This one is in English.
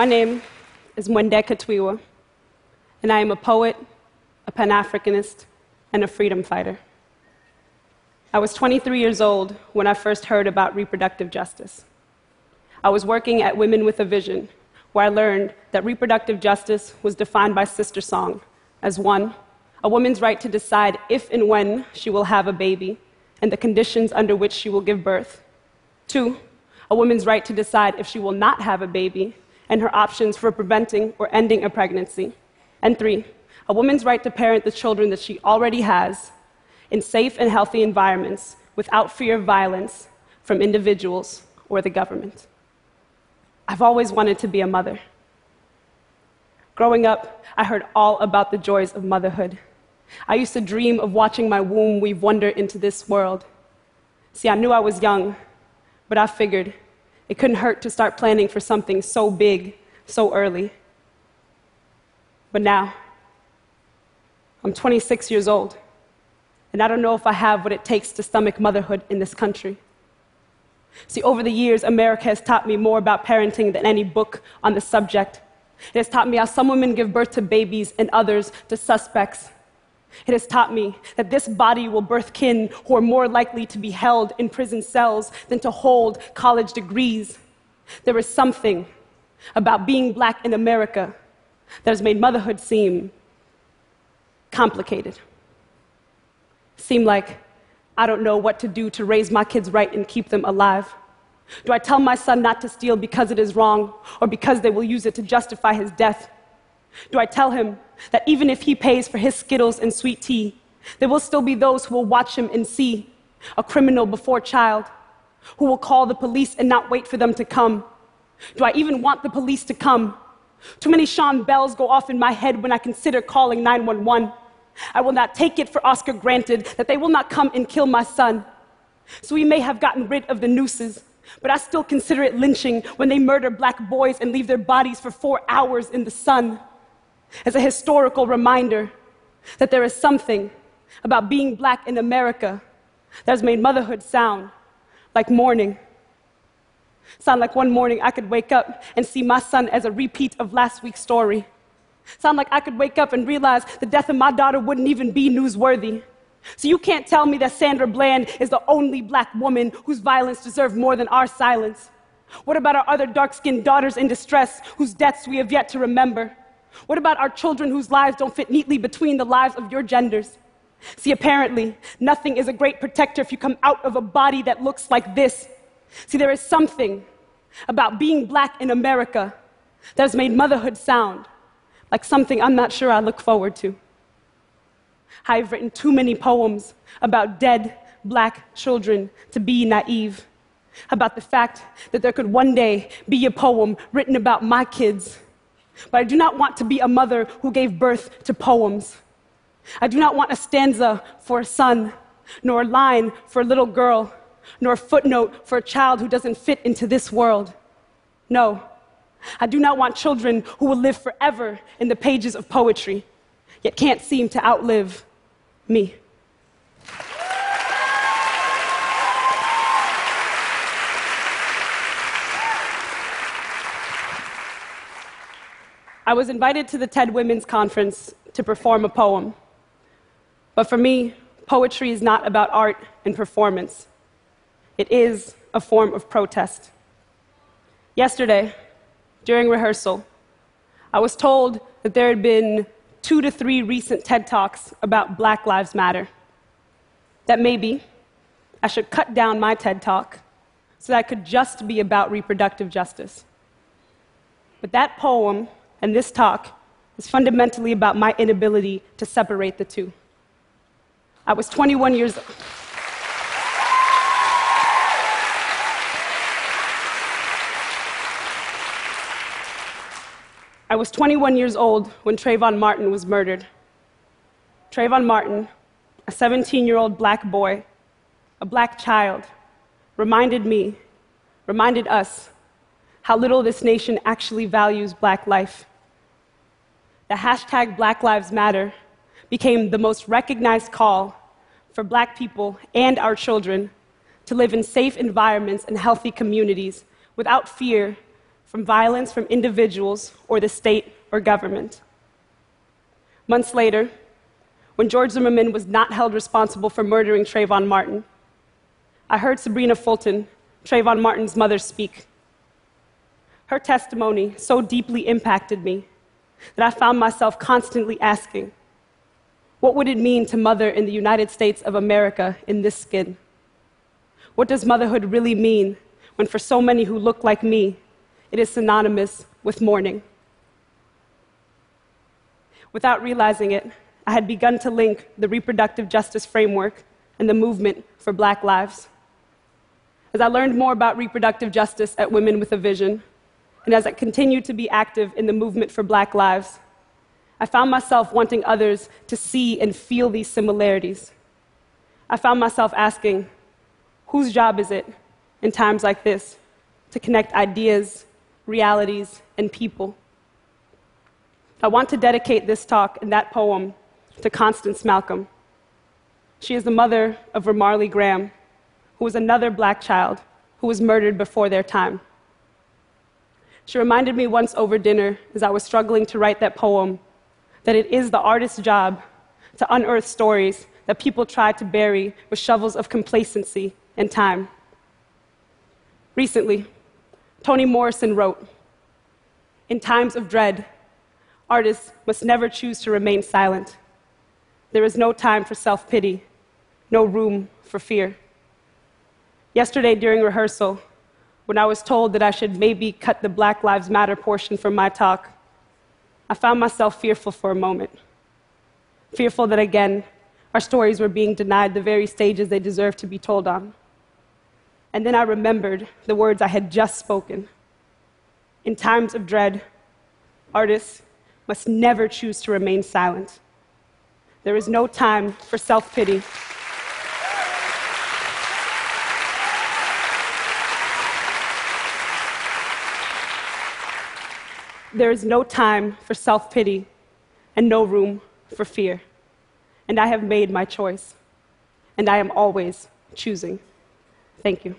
My name is Mwendeka Katwiwa, and I am a poet, a Pan Africanist, and a freedom fighter. I was 23 years old when I first heard about reproductive justice. I was working at Women with a Vision, where I learned that reproductive justice was defined by Sister Song as one, a woman's right to decide if and when she will have a baby and the conditions under which she will give birth. Two, a woman's right to decide if she will not have a baby and her options for preventing or ending a pregnancy. And three, a woman's right to parent the children that she already has in safe and healthy environments without fear of violence from individuals or the government. I've always wanted to be a mother. Growing up, I heard all about the joys of motherhood. I used to dream of watching my womb weave wonder into this world. See, I knew I was young, but I figured it couldn't hurt to start planning for something so big so early. But now, I'm 26 years old and I don't know if I have what it takes to stomach motherhood in this country. See, over the years, America has taught me more about parenting than any book on the subject. It has taught me how some women give birth to babies and others to suspects. It has taught me that this body will birth kin who are more likely to be held in prison cells than to hold college degrees. There is something about being black in America that has made motherhood seem complicated seem like I don't know what to do to raise my kids right and keep them alive? Do I tell my son not to steal because it is wrong or because they will use it to justify his death? Do I tell him that even if he pays for his Skittles and sweet tea, there will still be those who will watch him and see a criminal before child, who will call the police and not wait for them to come? Do I even want the police to come? Too many Sean bells go off in my head when I consider calling 911. I will not take it for Oscar granted that they will not come and kill my son. So we may have gotten rid of the nooses, but I still consider it lynching when they murder black boys and leave their bodies for four hours in the sun. As a historical reminder that there is something about being black in America that has made motherhood sound like mourning. Sound like one morning I could wake up and see my son as a repeat of last week's story. Sound like I could wake up and realize the death of my daughter wouldn't even be newsworthy. So you can't tell me that Sandra Bland is the only black woman whose violence deserved more than our silence. What about our other dark skinned daughters in distress whose deaths we have yet to remember? What about our children whose lives don't fit neatly between the lives of your genders? See, apparently, nothing is a great protector if you come out of a body that looks like this. See, there is something about being black in America that has made motherhood sound like something I'm not sure I look forward to. I've written too many poems about dead black children to be naive, about the fact that there could one day be a poem written about my kids. But I do not want to be a mother who gave birth to poems. I do not want a stanza for a son, nor a line for a little girl, nor a footnote for a child who doesn't fit into this world. No, I do not want children who will live forever in the pages of poetry, yet can't seem to outlive me. I was invited to the TED Women's Conference to perform a poem. But for me, poetry is not about art and performance. It is a form of protest. Yesterday, during rehearsal, I was told that there had been two to three recent TED Talks about Black Lives Matter. That maybe I should cut down my TED Talk so that I could just be about reproductive justice. But that poem and this talk is fundamentally about my inability to separate the two. I was 21 years old. I was 21 years old when Trayvon Martin was murdered. Trayvon Martin, a 17 year old black boy, a black child, reminded me, reminded us, how little this nation actually values black life. The hashtag Black Lives Matter became the most recognized call for black people and our children to live in safe environments and healthy communities without fear from violence from individuals or the state or government. Months later, when George Zimmerman was not held responsible for murdering Trayvon Martin, I heard Sabrina Fulton, Trayvon Martin's mother, speak. Her testimony so deeply impacted me that I found myself constantly asking, what would it mean to mother in the United States of America in this skin? What does motherhood really mean when, for so many who look like me, it is synonymous with mourning? Without realizing it, I had begun to link the reproductive justice framework and the movement for Black lives. As I learned more about reproductive justice at Women with a Vision, and as I continued to be active in the movement for Black lives, I found myself wanting others to see and feel these similarities. I found myself asking, whose job is it in times like this to connect ideas, realities, and people? I want to dedicate this talk and that poem to Constance Malcolm. She is the mother of Ramarley Graham, who was another black child who was murdered before their time. She reminded me once over dinner, as I was struggling to write that poem, that it is the artist's job to unearth stories that people try to bury with shovels of complacency and time. Recently, Toni Morrison wrote In times of dread, artists must never choose to remain silent. There is no time for self pity, no room for fear. Yesterday, during rehearsal, when I was told that I should maybe cut the Black Lives Matter portion from my talk, I found myself fearful for a moment. Fearful that again, our stories were being denied the very stages they deserve to be told on. And then I remembered the words I had just spoken. In times of dread, artists must never choose to remain silent. There is no time for self pity. There is no time for self pity and no room for fear. And I have made my choice. And I am always choosing. Thank you.